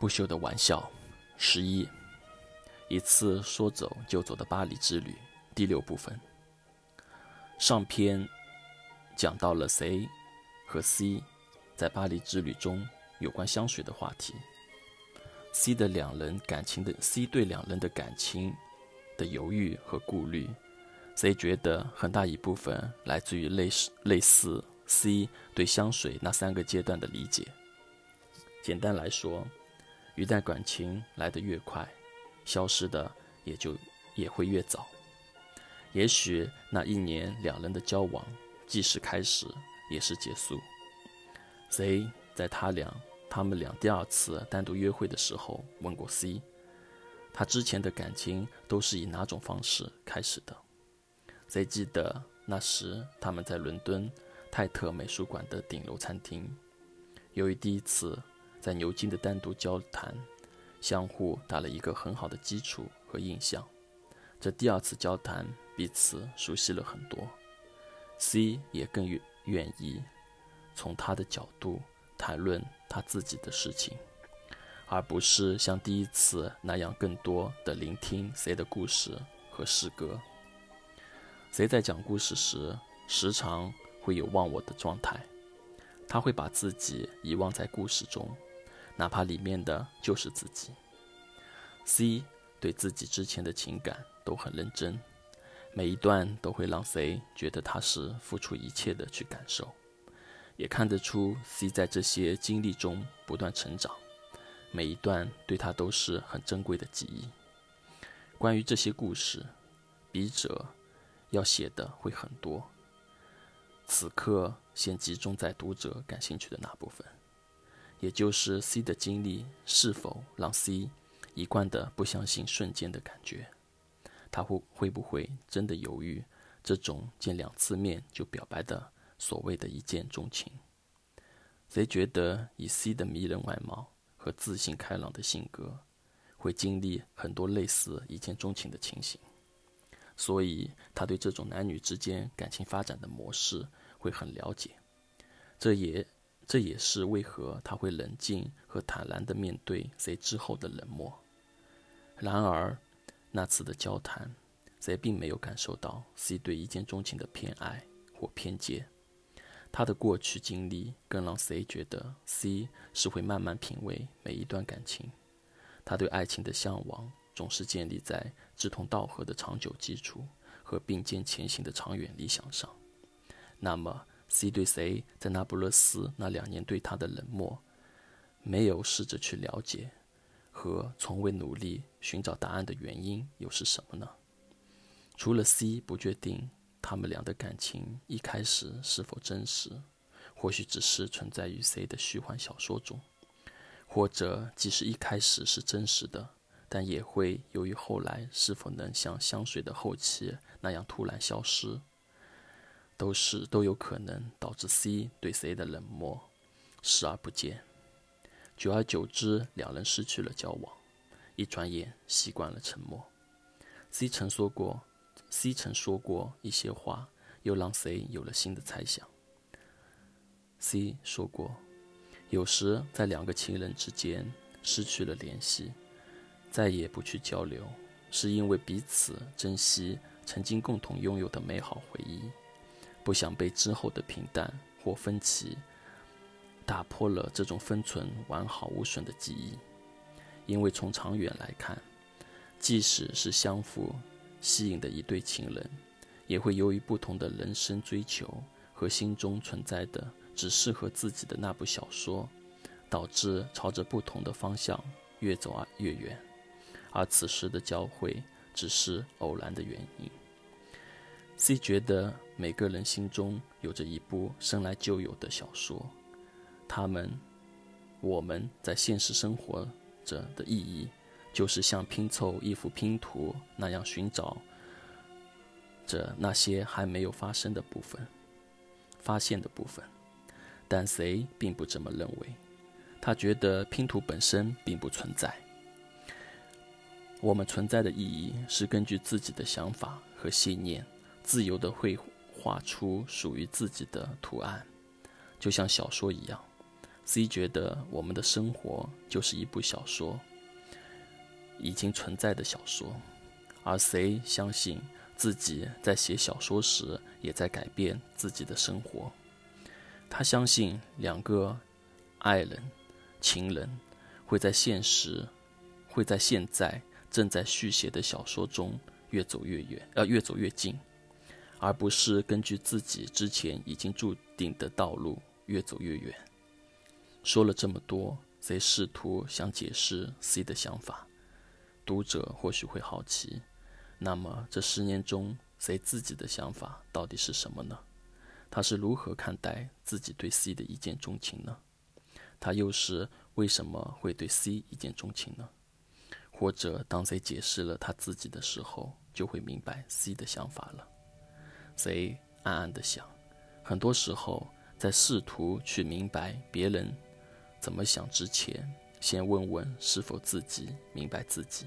不朽的玩笑，十一，一次说走就走的巴黎之旅，第六部分。上篇讲到了 C 和 C 在巴黎之旅中有关香水的话题。C 的两人感情的 C 对两人的感情的犹豫和顾虑，C 觉得很大一部分来自于类似类似 C 对香水那三个阶段的理解。简单来说，一段感情来得越快，消失的也就也会越早。也许那一年两人的交往，既是开始，也是结束。Z 在他俩他们俩第二次单独约会的时候问过 C，他之前的感情都是以哪种方式开始的？Z 记得那时他们在伦敦泰特美术馆的顶楼餐厅，由于第一次。在牛津的单独交谈，相互打了一个很好的基础和印象。这第二次交谈，彼此熟悉了很多。C 也更愿愿意从他的角度谈论他自己的事情，而不是像第一次那样更多的聆听 C 的故事和诗歌。C 在讲故事时，时常会有忘我的状态，他会把自己遗忘在故事中。哪怕里面的就是自己，C 对自己之前的情感都很认真，每一段都会让 C 觉得他是付出一切的去感受，也看得出 C 在这些经历中不断成长，每一段对他都是很珍贵的记忆。关于这些故事，笔者要写的会很多，此刻先集中在读者感兴趣的那部分。也就是 C 的经历是否让 C 一贯的不相信瞬间的感觉？他会会不会真的犹豫这种见两次面就表白的所谓的一见钟情？谁觉得以 C 的迷人外貌和自信开朗的性格，会经历很多类似一见钟情的情形？所以他对这种男女之间感情发展的模式会很了解。这也。这也是为何他会冷静和坦然地面对 C 之后的冷漠。然而，那次的交谈，C 并没有感受到 C 对一见钟情的偏爱或偏见。他的过去经历更让 C 觉得 C 是会慢慢品味每一段感情。他对爱情的向往总是建立在志同道合的长久基础和并肩前行的长远理想上。那么，C 对 C 在那不勒斯那两年对他的冷漠，没有试着去了解和从未努力寻找答案的原因又是什么呢？除了 C 不确定他们俩的感情一开始是否真实，或许只是存在于 C 的虚幻小说中，或者即使一开始是真实的，但也会由于后来是否能像香水的后期那样突然消失。都是都有可能导致 C 对 C 的冷漠，视而不见。久而久之，两人失去了交往，一转眼习惯了沉默。C 曾说过，C 曾说过一些话，又让 C 有了新的猜想。C 说过，有时在两个情人之间失去了联系，再也不去交流，是因为彼此珍惜曾经共同拥有的美好回忆。不想被之后的平淡或分歧打破了这种封存完好无损的记忆，因为从长远来看，即使是相互吸引的一对情人，也会由于不同的人生追求和心中存在的只适合自己的那部小说，导致朝着不同的方向越走啊越远，而此时的交汇只是偶然的原因。C 觉得每个人心中有着一部生来就有的小说，他们，我们在现实生活着的意义，就是像拼凑一幅拼图那样寻找着那些还没有发生的部分、发现的部分。但 C 并不这么认为，他觉得拼图本身并不存在。我们存在的意义是根据自己的想法和信念。自由地绘画出属于自己的图案，就像小说一样。C 觉得我们的生活就是一部小说，已经存在的小说，而 C 相信自己在写小说时也在改变自己的生活。他相信两个爱人、情人会在现实，会在现在正在续写的小说中越走越远，呃，越走越近，而不是根据自己之前已经注定的道路越走越远。说了这么多，C 试图想解释 C 的想法。读者或许会好奇，那么这十年中，C 自己的想法到底是什么呢？他是如何看待自己对 C 的一见钟情呢？他又是为什么会对 C 一见钟情呢？或者当 C 解释了他自己的时候，就会明白 C 的想法了。贼暗暗的想，很多时候在试图去明白别人怎么想之前，先问问是否自己明白自己。